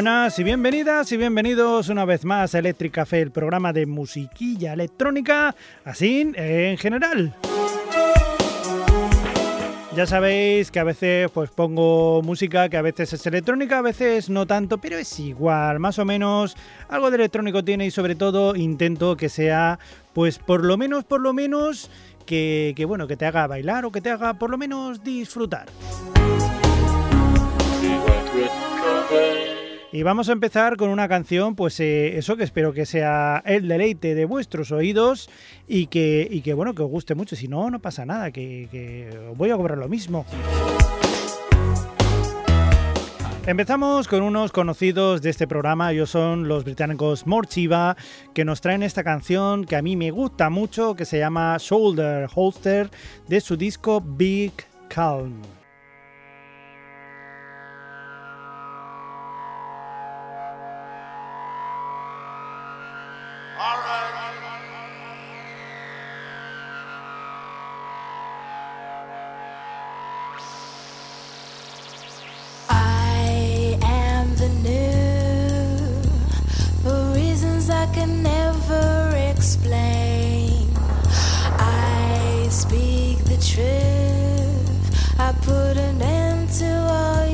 buenas y bienvenidas y bienvenidos una vez más a Electric Café, el programa de musiquilla electrónica, así en general. Ya sabéis que a veces pues pongo música que a veces es electrónica, a veces no tanto, pero es igual, más o menos algo de electrónico tiene y sobre todo intento que sea pues por lo menos, por lo menos que, que bueno, que te haga bailar o que te haga por lo menos disfrutar. Y vamos a empezar con una canción, pues eh, eso que espero que sea el deleite de vuestros oídos y que, y que bueno, que os guste mucho. Si no, no pasa nada, que, que voy a cobrar lo mismo. Empezamos con unos conocidos de este programa, ellos son los británicos Morchiva, que nos traen esta canción que a mí me gusta mucho, que se llama Shoulder Holster, de su disco Big Calm. trip. I put an end to all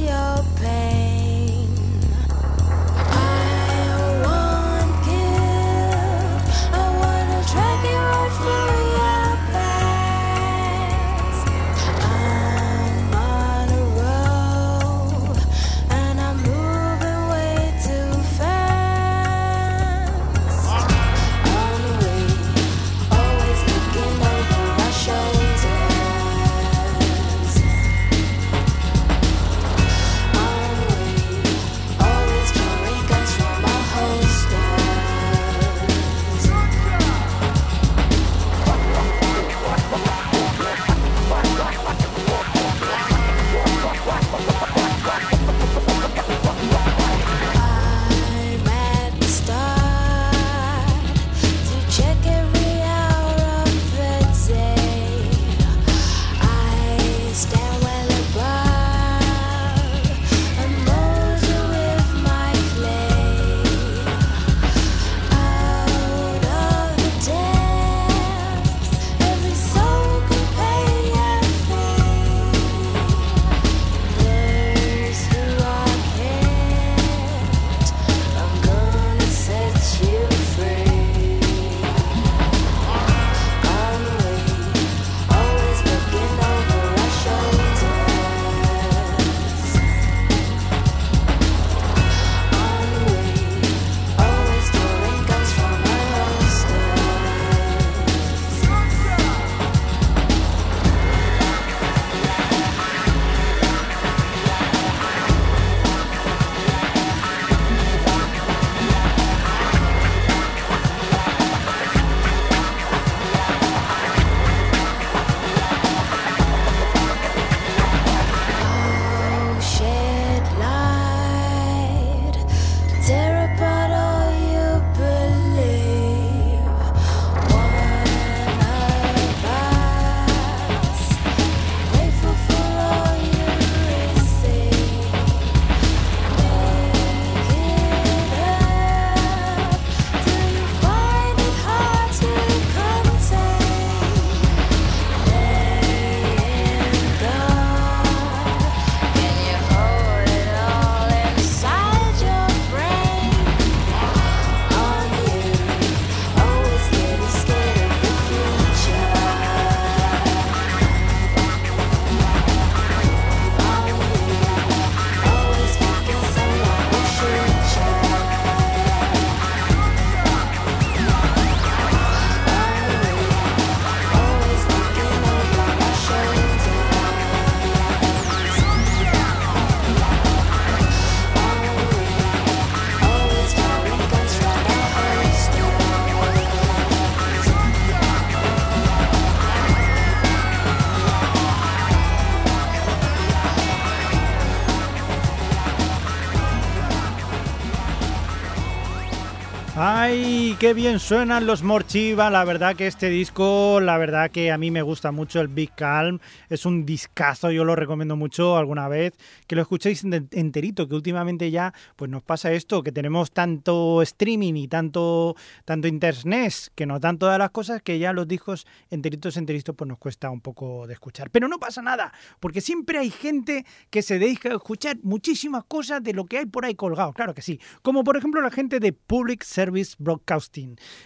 qué bien suenan los Morchiva. La verdad que este disco, la verdad que a mí me gusta mucho el Big Calm. Es un discazo, yo lo recomiendo mucho alguna vez. Que lo escuchéis enterito, que últimamente ya pues nos pasa esto, que tenemos tanto streaming y tanto, tanto internet, que nos dan todas las cosas que ya los discos enteritos, enteritos, pues nos cuesta un poco de escuchar. Pero no pasa nada, porque siempre hay gente que se dedica a escuchar muchísimas cosas de lo que hay por ahí colgado. Claro que sí. Como por ejemplo la gente de Public Service Service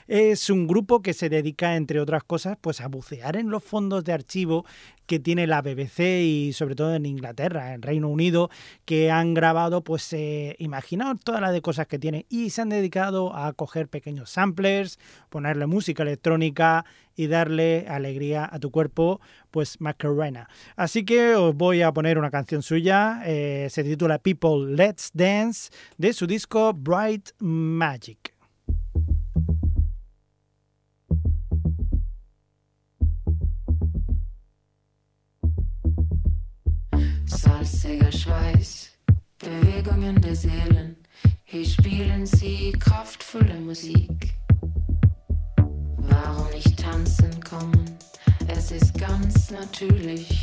Es un grupo que se dedica, entre otras cosas, pues a bucear en los fondos de archivo que tiene la BBC y sobre todo en Inglaterra, en Reino Unido, que han grabado, pues eh, imaginaos todas las de cosas que tiene y se han dedicado a coger pequeños samplers, ponerle música electrónica y darle alegría a tu cuerpo, pues Macarena. Así que os voy a poner una canción suya, eh, se titula People Let's Dance, de su disco Bright Magic. Salziger Schweiß, Bewegungen der Seelen. Hier spielen sie kraftvolle Musik. Warum nicht tanzen kommen? Es ist ganz natürlich.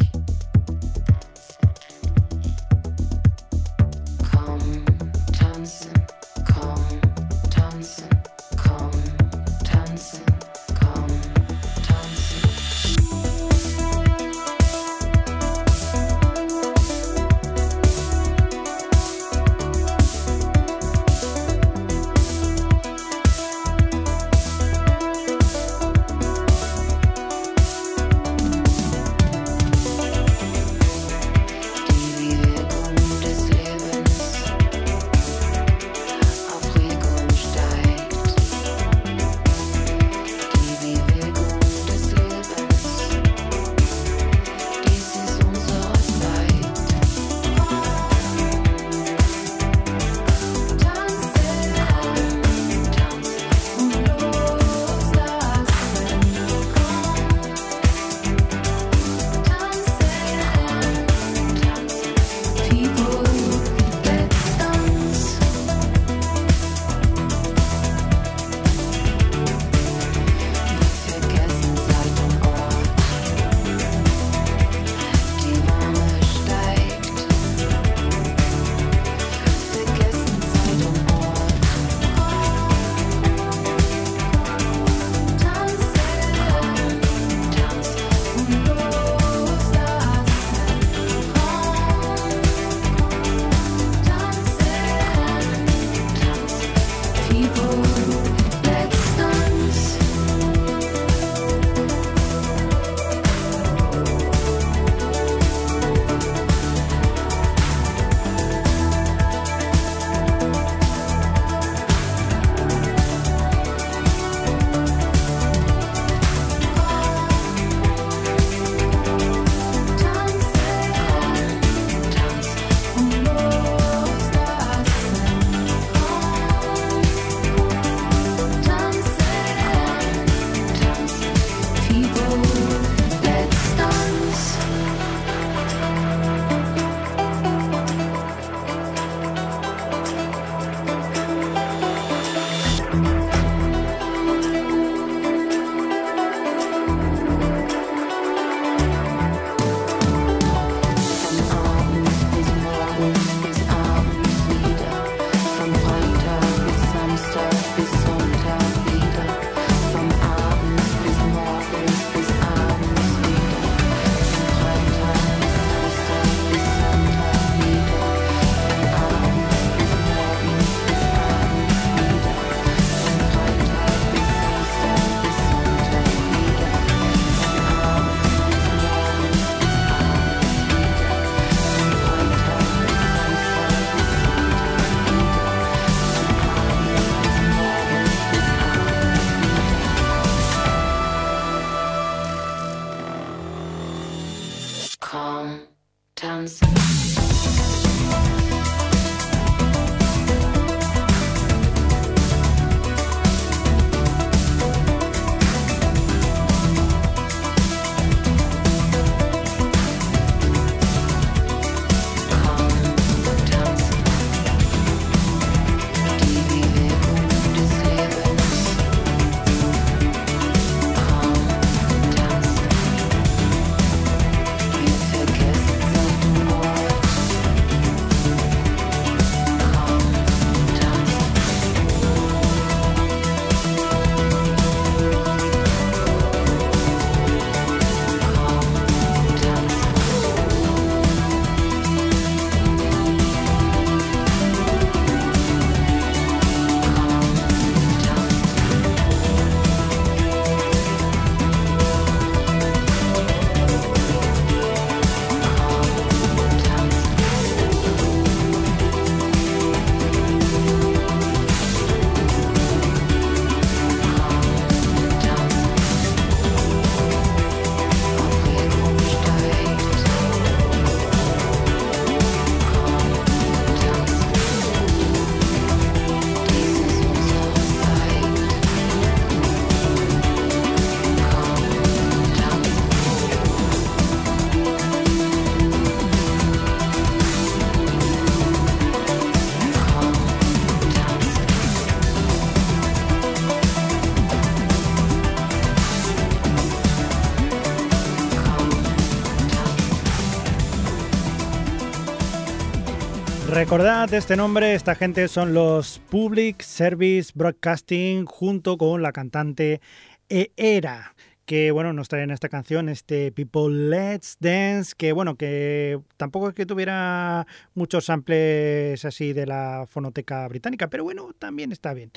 Recordad este nombre, esta gente son los Public Service Broadcasting junto con la cantante Era que bueno, nos traen esta canción, este People Let's Dance, que bueno, que tampoco es que tuviera muchos samples así de la fonoteca británica, pero bueno, también está bien.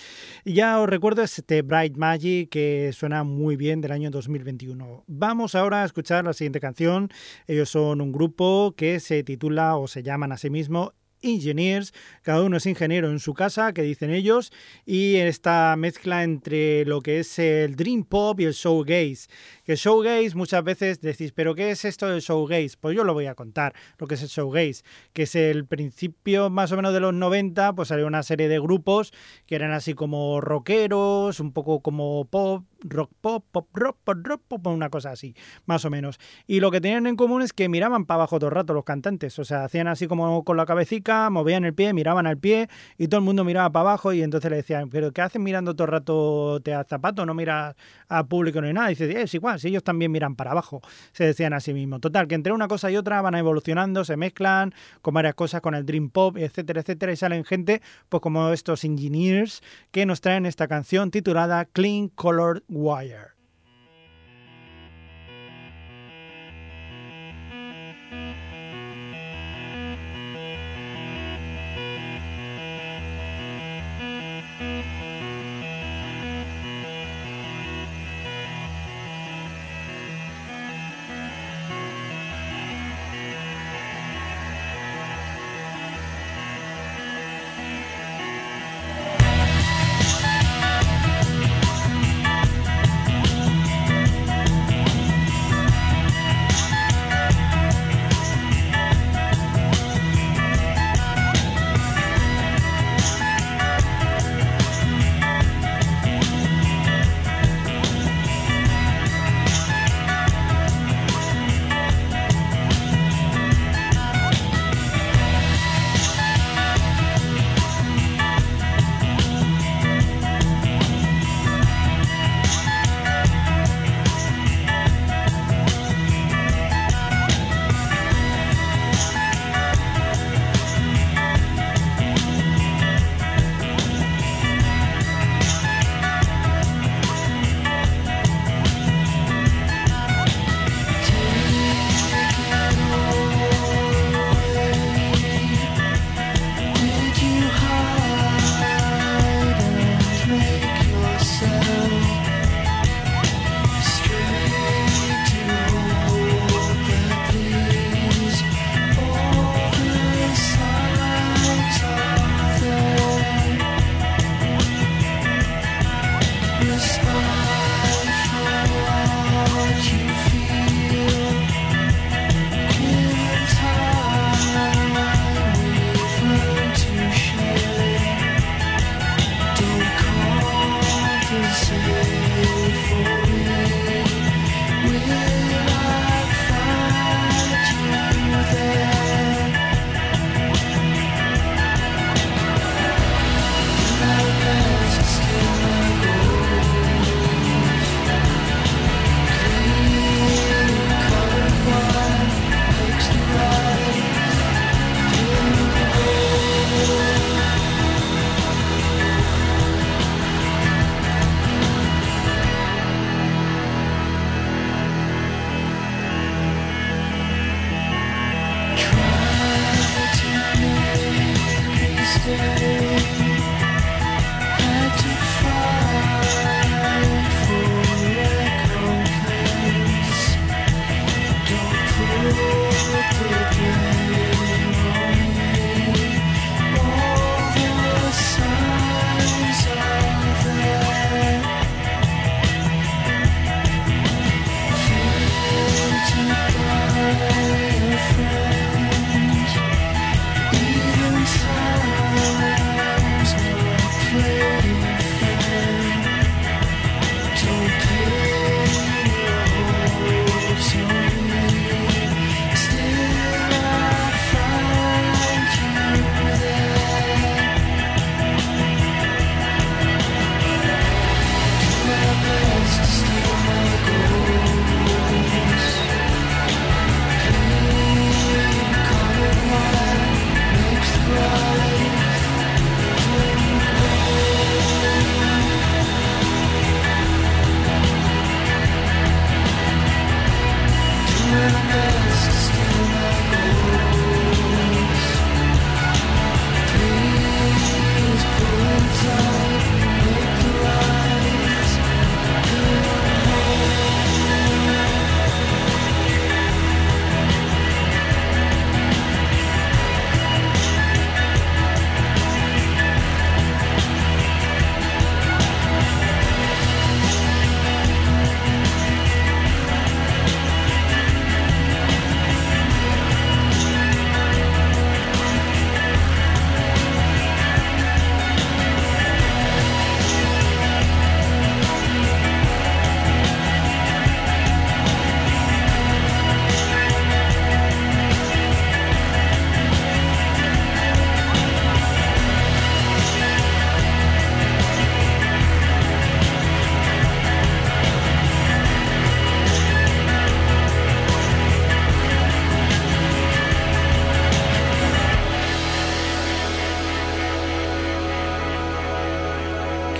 ya os recuerdo este Bright Magic que suena muy bien del año 2021. Vamos ahora a escuchar la siguiente canción. Ellos son un grupo que se titula o se llaman a sí mismo engineers, cada uno es ingeniero en su casa, que dicen ellos, y esta mezcla entre lo que es el dream pop y el showgaze. Que showgaze muchas veces decís, pero ¿qué es esto del showgaze? Pues yo lo voy a contar, lo que es el showgaze, que es el principio más o menos de los 90, pues salió una serie de grupos que eran así como rockeros, un poco como pop, rock pop, pop rock, pop rock pop, una cosa así, más o menos. Y lo que tenían en común es que miraban para abajo todo el rato los cantantes, o sea, hacían así como con la cabecita, movían el pie, miraban al pie y todo el mundo miraba para abajo y entonces le decían, pero ¿qué hacen mirando todo el rato te a zapato? No miras a público ni nada. Y dice, es igual, si ellos también miran para abajo, se decían a sí mismos. Total, que entre una cosa y otra van evolucionando, se mezclan con varias cosas, con el Dream Pop, etcétera, etcétera, y salen gente, pues como estos engineers que nos traen esta canción titulada Clean Colored Wire.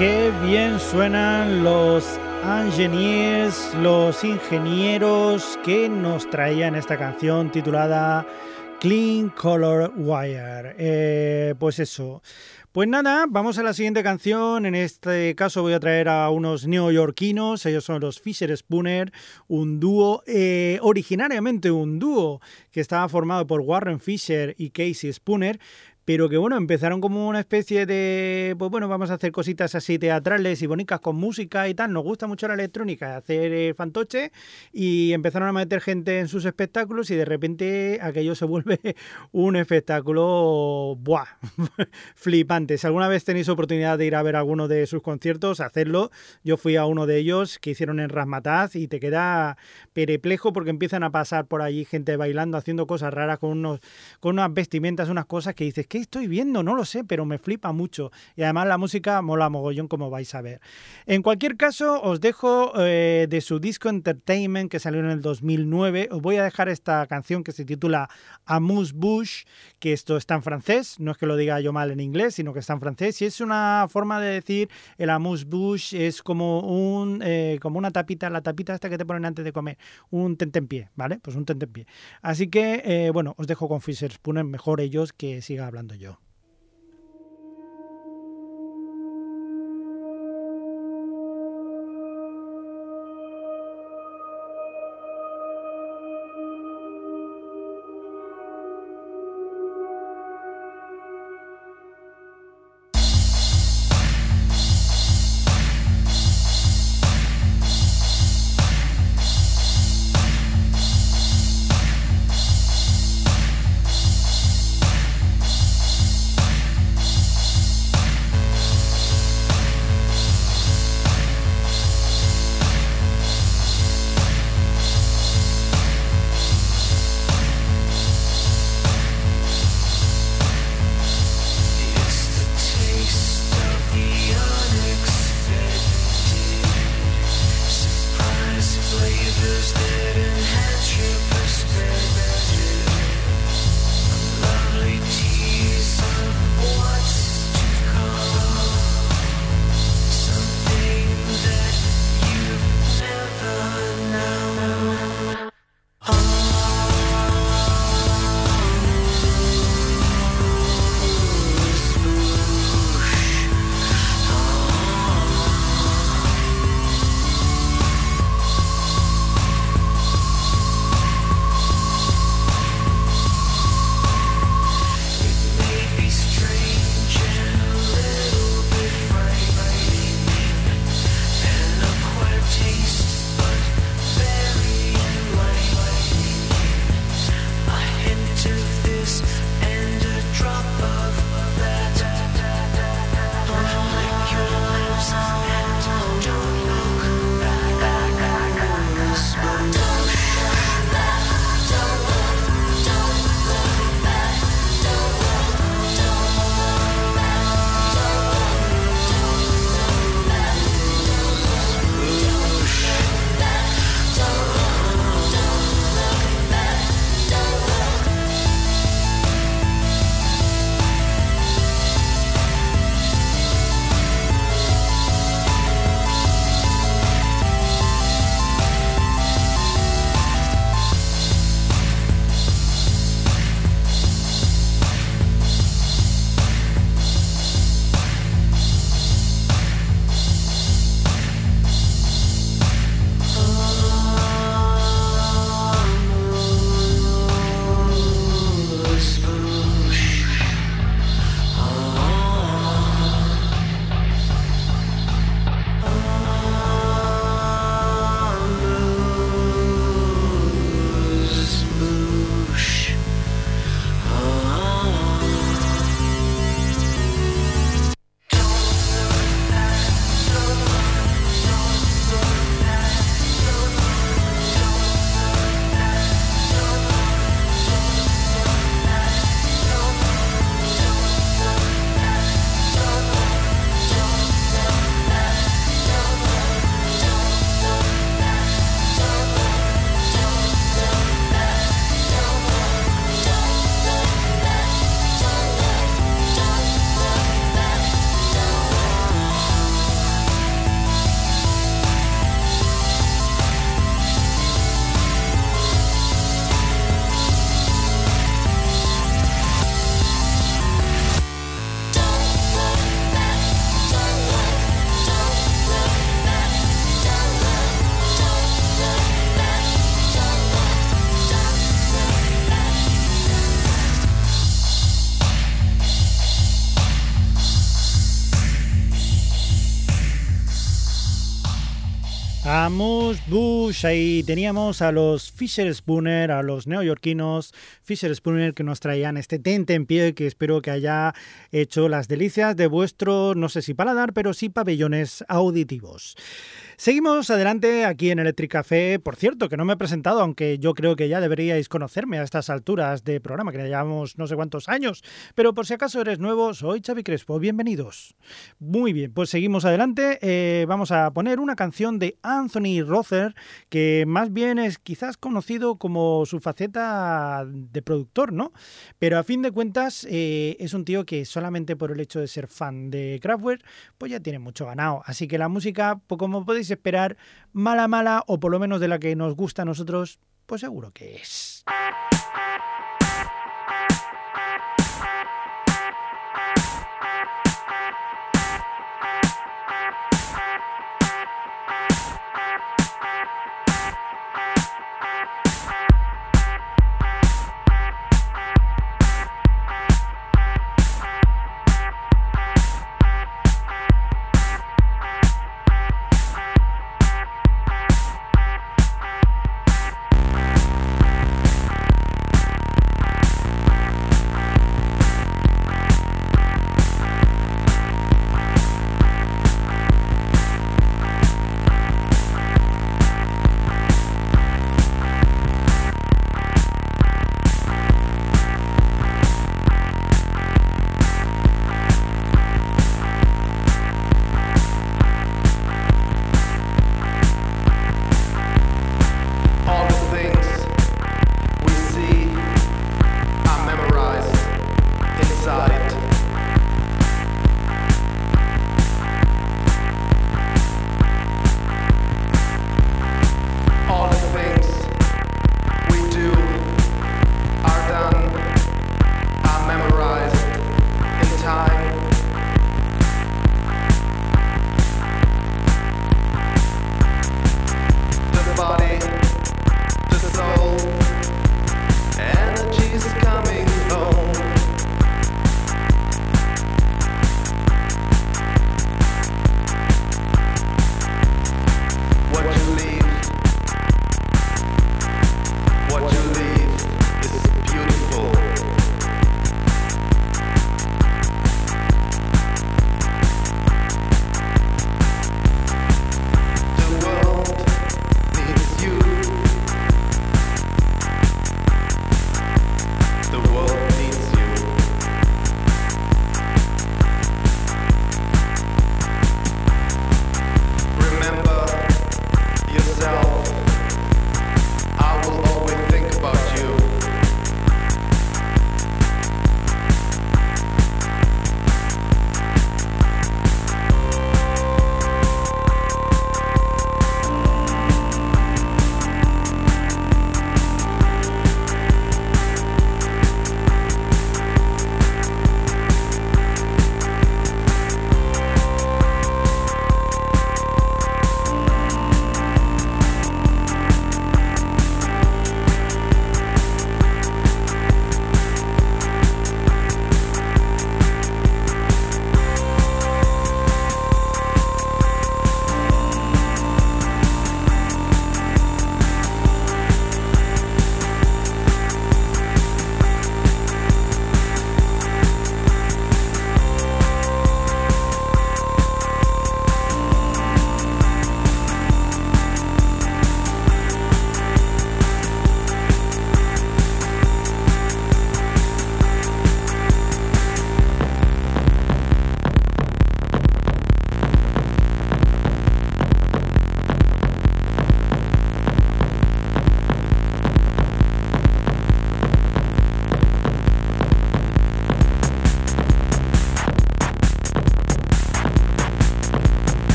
Qué bien suenan los engineers, los ingenieros que nos traían esta canción titulada Clean Color Wire. Eh, pues eso. Pues nada, vamos a la siguiente canción. En este caso voy a traer a unos neoyorquinos. Ellos son los Fisher Spooner, un dúo, eh, originariamente un dúo que estaba formado por Warren Fisher y Casey Spooner, pero que bueno, empezaron como una especie de, pues bueno, vamos a hacer cositas así teatrales y bonitas con música y tal, nos gusta mucho la electrónica, hacer eh, fantoche y empezaron a meter gente en sus espectáculos y de repente aquello se vuelve un espectáculo, ¡buah! flipante. Si alguna vez tenéis oportunidad de ir a ver alguno de sus conciertos, hacerlo. Yo fui a uno de ellos que hicieron en Rasmataz y te queda pereplejo porque empiezan a pasar por allí gente bailando, haciendo cosas raras con, unos, con unas vestimentas, unas cosas que dices, ¿qué estoy viendo? No lo sé, pero me flipa mucho. Y además la música mola mogollón, como vais a ver. En cualquier caso, os dejo eh, de su disco Entertainment que salió en el 2009. Os voy a dejar esta canción que se titula Amuse Bush, que esto está en francés. No es que lo diga yo mal en inglés, sino que está en francés. Y es una forma de decir el Amuse Bush es como un eh, como una tapita, la tapita esta que te ponen antes de comer, un tentempié, ¿vale? Pues un tentempié. Así que, eh, bueno, os dejo con Fisher Spooner, mejor ellos que siga hablando yo. Bush, ahí teníamos a los Fisher Spooner, a los neoyorquinos Fisher Spooner que nos traían este tente en pie que espero que haya hecho las delicias de vuestro, no sé si paladar, pero sí pabellones auditivos. Seguimos adelante aquí en Electric Café. Por cierto, que no me he presentado, aunque yo creo que ya deberíais conocerme a estas alturas de programa, que ya llevamos no sé cuántos años. Pero por si acaso eres nuevo, soy Xavi Crespo. Bienvenidos. Muy bien, pues seguimos adelante. Eh, vamos a poner una canción de Anthony Rother, que más bien es quizás conocido como su faceta de productor, ¿no? Pero a fin de cuentas eh, es un tío que solamente por el hecho de ser fan de Kraftwerk, pues ya tiene mucho ganado. Así que la música, pues como podéis esperar mala mala o por lo menos de la que nos gusta a nosotros, pues seguro que es.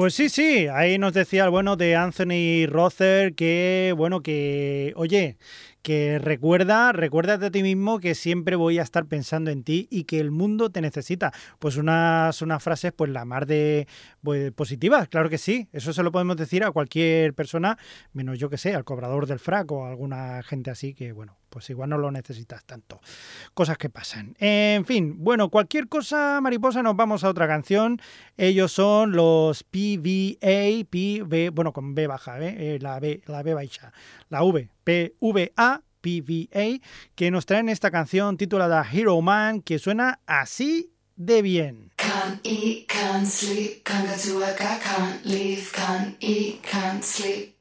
Pues sí, sí, ahí nos decía el bueno de Anthony Rother que, bueno, que, oye, que recuerda, recuérdate a ti mismo que siempre voy a estar pensando en ti y que el mundo te necesita. Pues unas, unas frases, pues la más de pues, positivas, claro que sí. Eso se lo podemos decir a cualquier persona, menos yo que sé, al cobrador del frac o a alguna gente así que, bueno, pues igual no lo necesitas tanto. Cosas que pasan. En fin, bueno, cualquier cosa, mariposa, nos vamos a otra canción. Ellos son los PVA, PV, bueno, con B baja, ¿eh? la B, la B baja, la V, PVA, PVA, que nos traen esta canción titulada Hero Man, que suena así de bien. Can't eat, can't sleep, can't go to can't can't eat, can't sleep.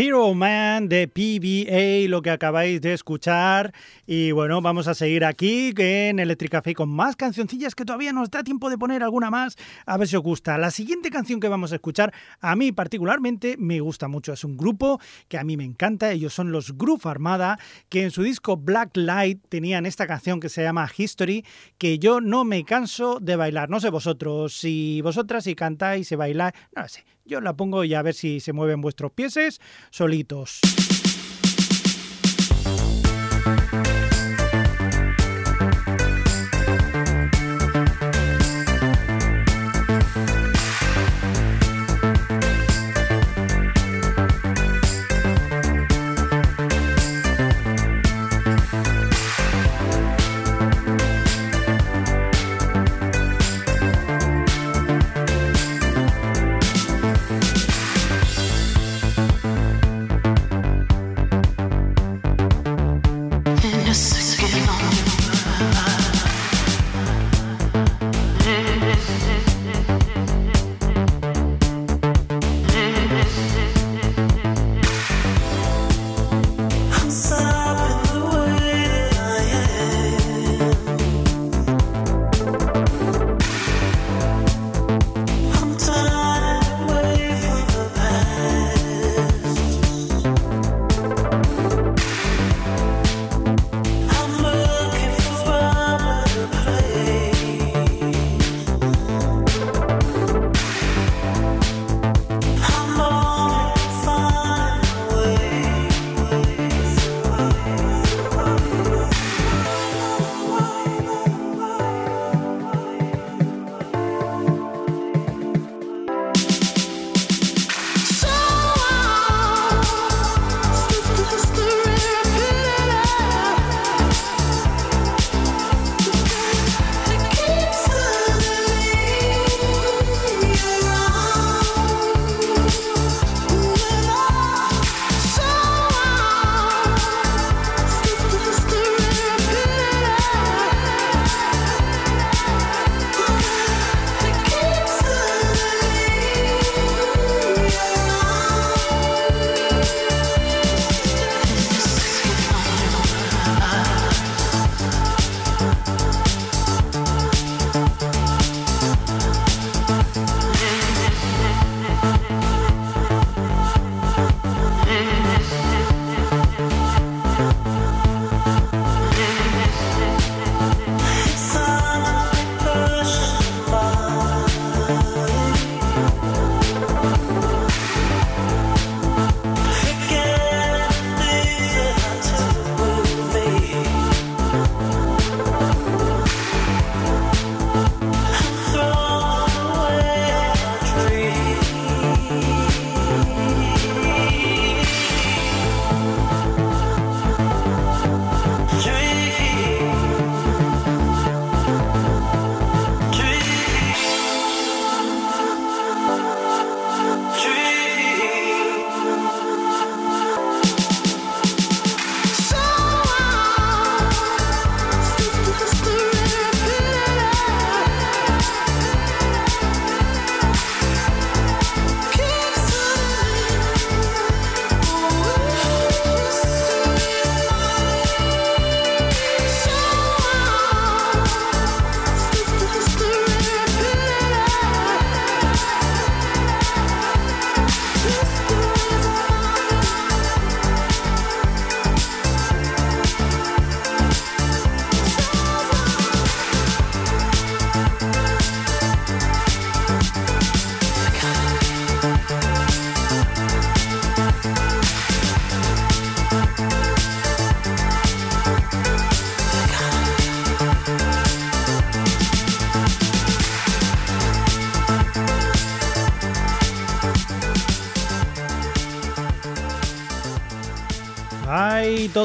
He Man de PBA, lo que acabáis de escuchar. Y bueno, vamos a seguir aquí en Electric Café con más cancioncillas que todavía nos da tiempo de poner alguna más. A ver si os gusta. La siguiente canción que vamos a escuchar, a mí particularmente me gusta mucho. Es un grupo que a mí me encanta. Ellos son los Groove Armada, que en su disco Black Light tenían esta canción que se llama History, que yo no me canso de bailar. No sé vosotros, si vosotras si cantáis, si bailáis, no sé. Yo la pongo y a ver si se mueven vuestros pieses solitos.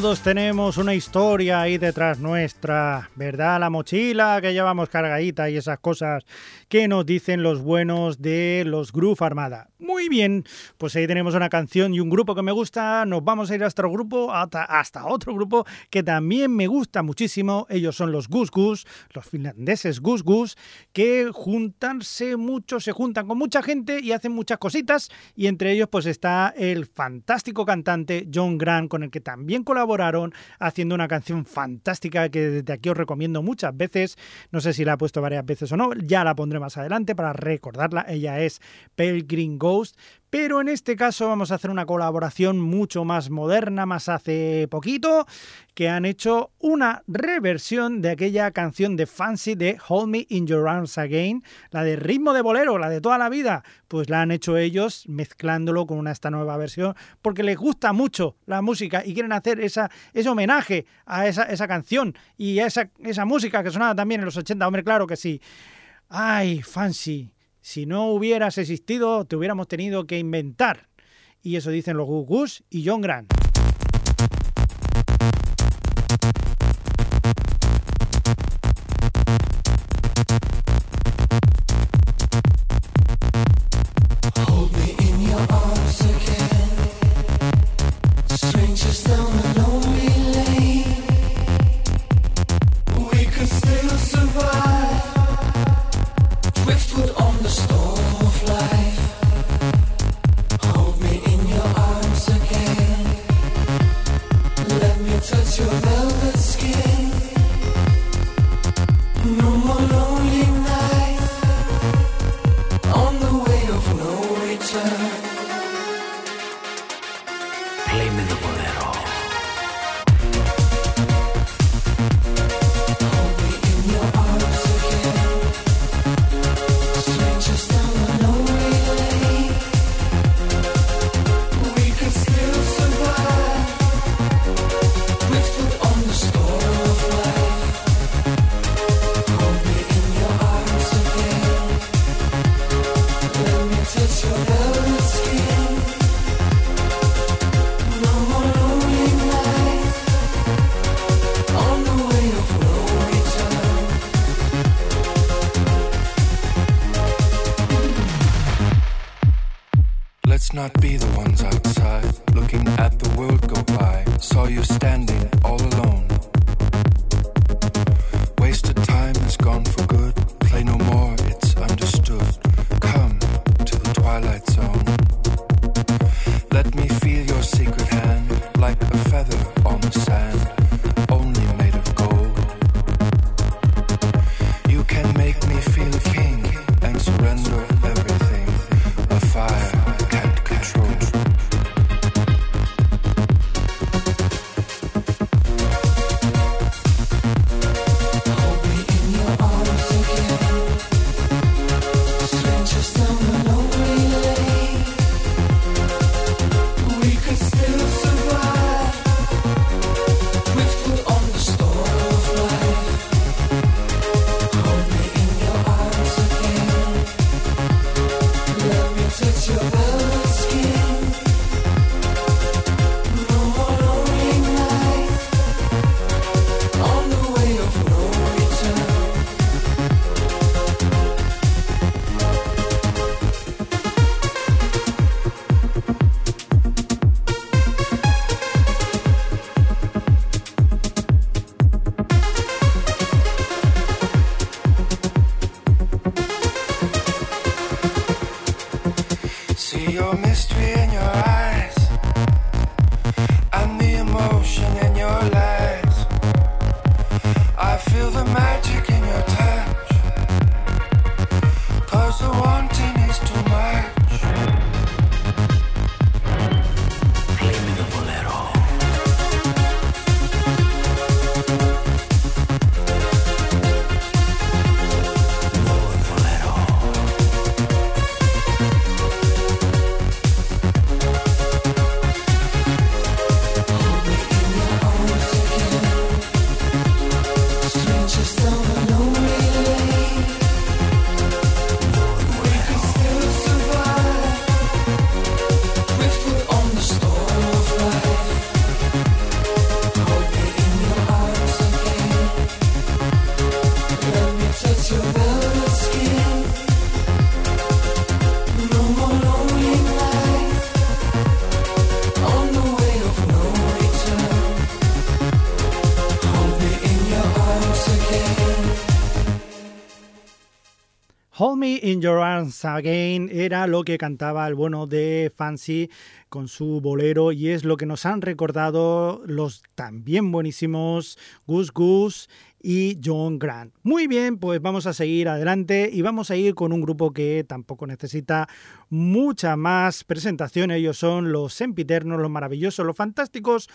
Todos tenemos una historia ahí detrás nuestra, ¿verdad? La mochila que llevamos cargadita y esas cosas que nos dicen los buenos de los Groove Armada. Muy bien, pues ahí tenemos una canción y un grupo que me gusta. Nos vamos a ir hasta otro grupo, hasta, otro grupo que también me gusta muchísimo. Ellos son los Gus Gus, los finlandeses Gus Gus, que juntanse mucho, se juntan con mucha gente y hacen muchas cositas. Y entre ellos, pues está el fantástico cantante John Grant, con el que también colaboraron haciendo una canción fantástica que desde aquí os recomiendo muchas veces. No sé si la he puesto varias veces o no, ya la pondré más adelante para recordarla. Ella es Green Ghost pero en este caso vamos a hacer una colaboración mucho más moderna, más hace poquito, que han hecho una reversión de aquella canción de Fancy de Hold Me in Your Arms Again, la de ritmo de bolero, la de toda la vida, pues la han hecho ellos mezclándolo con una, esta nueva versión, porque les gusta mucho la música y quieren hacer esa, ese homenaje a esa, esa canción y a esa, esa música que sonaba también en los 80, hombre, claro que sí. Ay, Fancy, si no hubieras existido, te hubiéramos tenido que inventar. Y eso dicen los Gus y John Grant. see your mystery. Your Arms Again era lo que cantaba el bueno de Fancy con su bolero y es lo que nos han recordado los también buenísimos Goose Goose y John Grant. Muy bien, pues vamos a seguir adelante y vamos a ir con un grupo que tampoco necesita mucha más presentación. Ellos son los sempiternos, los maravillosos, los fantásticos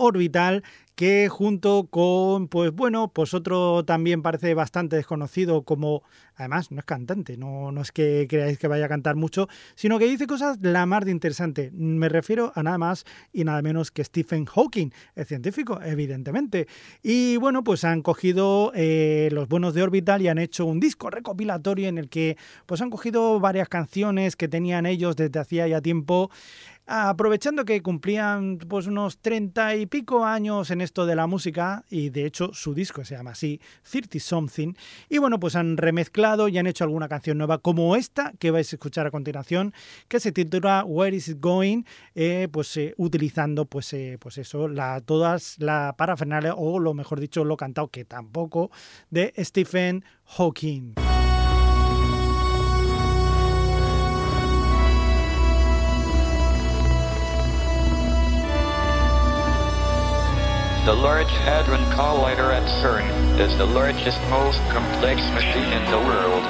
Orbital, que junto con, pues bueno, pues otro también parece bastante desconocido como, además no es cantante, no, no es que creáis que vaya a cantar mucho, sino que dice cosas la más de interesante. Me refiero a nada más y nada menos que Stephen Hawking, el científico, evidentemente. Y bueno, pues han cogido eh, los buenos de Orbital y han hecho un disco recopilatorio en el que pues han cogido varias canciones que tenían ellos desde hacía ya tiempo aprovechando que cumplían pues unos treinta y pico años en esto de la música y de hecho su disco se llama así, 30 Something y bueno pues han remezclado y han hecho alguna canción nueva como esta que vais a escuchar a continuación que se titula Where Is It Going eh, pues eh, utilizando pues eh, pues eso la todas la parafernalia o lo mejor dicho lo cantado que tampoco de Stephen Hawking. The Large Hadron Collider at CERN is the largest, most complex machine in the world,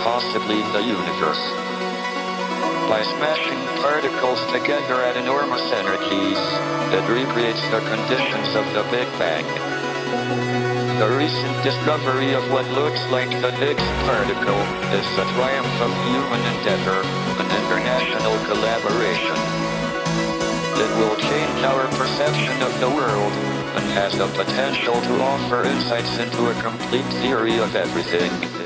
possibly the universe. By smashing particles together at enormous energies, it recreates the conditions of the Big Bang. The recent discovery of what looks like the Higgs particle is a triumph of human endeavor, an international collaboration. It will change our perception of the world and has the potential to offer insights into a complete theory of everything.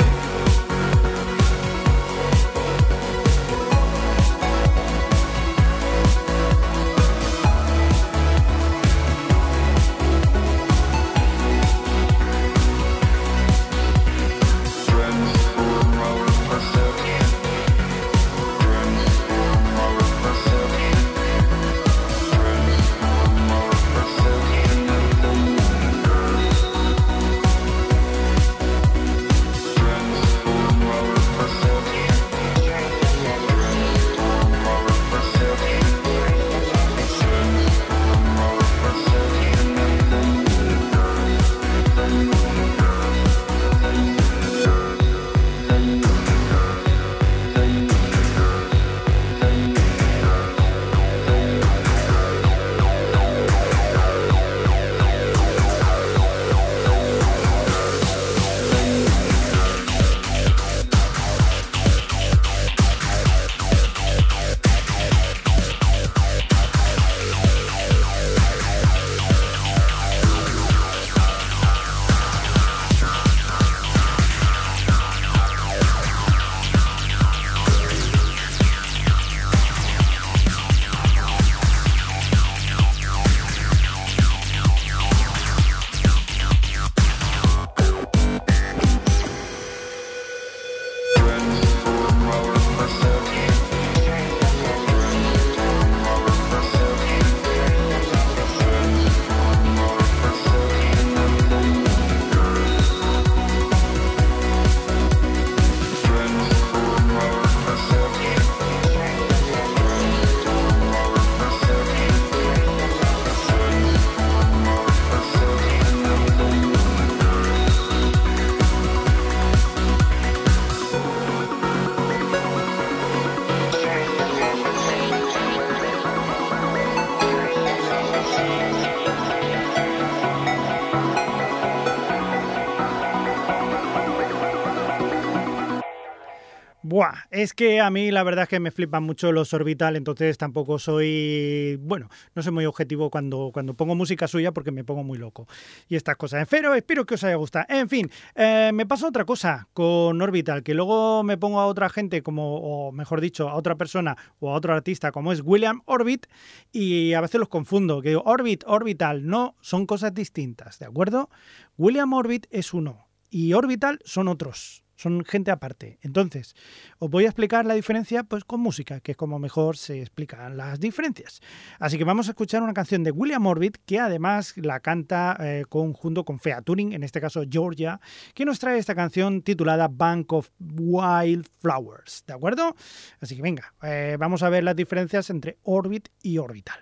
Es que a mí la verdad es que me flipan mucho los orbital, entonces tampoco soy, bueno, no soy muy objetivo cuando, cuando pongo música suya porque me pongo muy loco y estas cosas. Pero espero que os haya gustado. En fin, eh, me pasa otra cosa con Orbital, que luego me pongo a otra gente como, o mejor dicho, a otra persona o a otro artista como es William Orbit y a veces los confundo, que digo Orbit, Orbital, no, son cosas distintas, ¿de acuerdo? William Orbit es uno y Orbital son otros. Son gente aparte. Entonces, os voy a explicar la diferencia pues con música, que es como mejor se explican las diferencias. Así que vamos a escuchar una canción de William Orbit que además la canta eh, conjunto con Fea Turing, en este caso Georgia, que nos trae esta canción titulada Bank of Wild Flowers, ¿de acuerdo? Así que venga, eh, vamos a ver las diferencias entre Orbit y Orbital.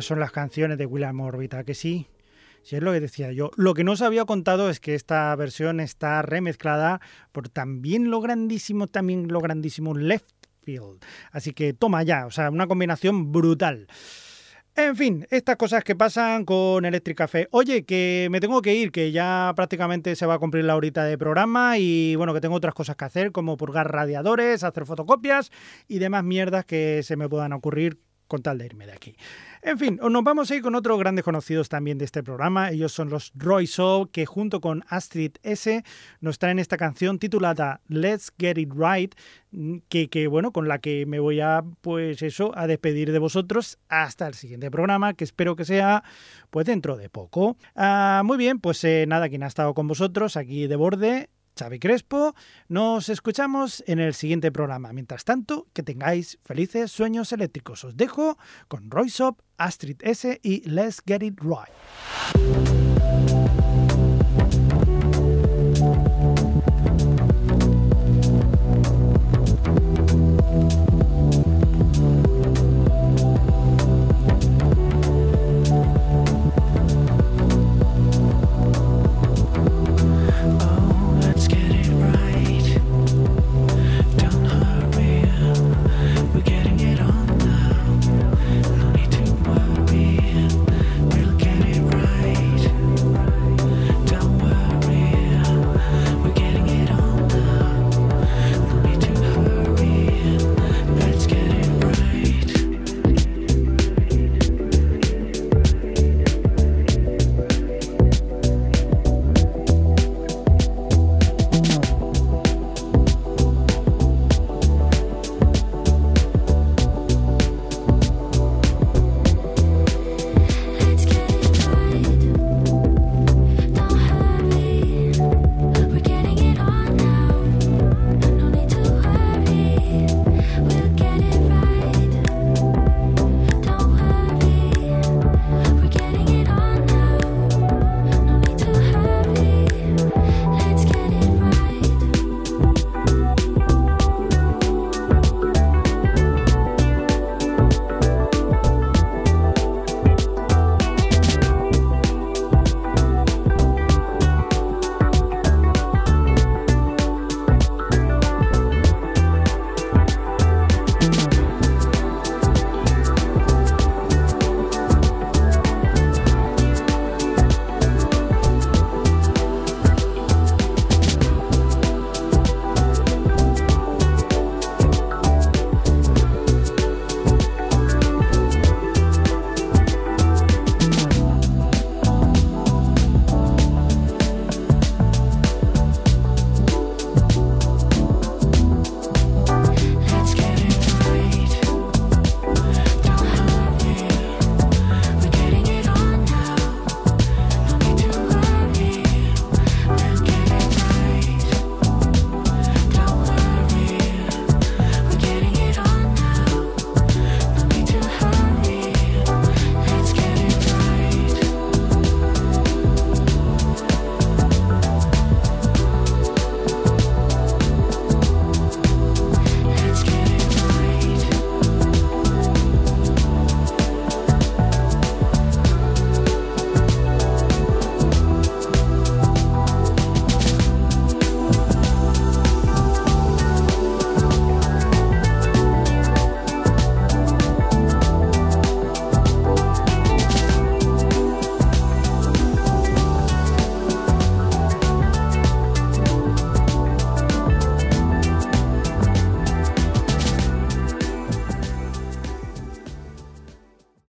Son las canciones de William Orbita, que sí. Si es lo que decía yo. Lo que no os había contado es que esta versión está remezclada por también lo grandísimo, también lo grandísimo Left Field. Así que toma ya, o sea, una combinación brutal. En fin, estas cosas que pasan con Electric Café. Oye, que me tengo que ir, que ya prácticamente se va a cumplir la horita de programa y bueno, que tengo otras cosas que hacer, como purgar radiadores, hacer fotocopias y demás mierdas que se me puedan ocurrir con tal de irme de aquí. En fin, nos vamos a ir con otros grandes conocidos también de este programa. Ellos son los Roy Show, que junto con Astrid S nos traen esta canción titulada Let's Get It Right, que, bueno, con la que me voy a, pues eso, a despedir de vosotros hasta el siguiente programa, que espero que sea, pues dentro de poco. Ah, muy bien, pues eh, nada, quien ha estado con vosotros aquí de borde Xavi Crespo. Nos escuchamos en el siguiente programa. Mientras tanto, que tengáis felices sueños eléctricos. Os dejo con Roy Shop, Astrid S y Let's Get It Right.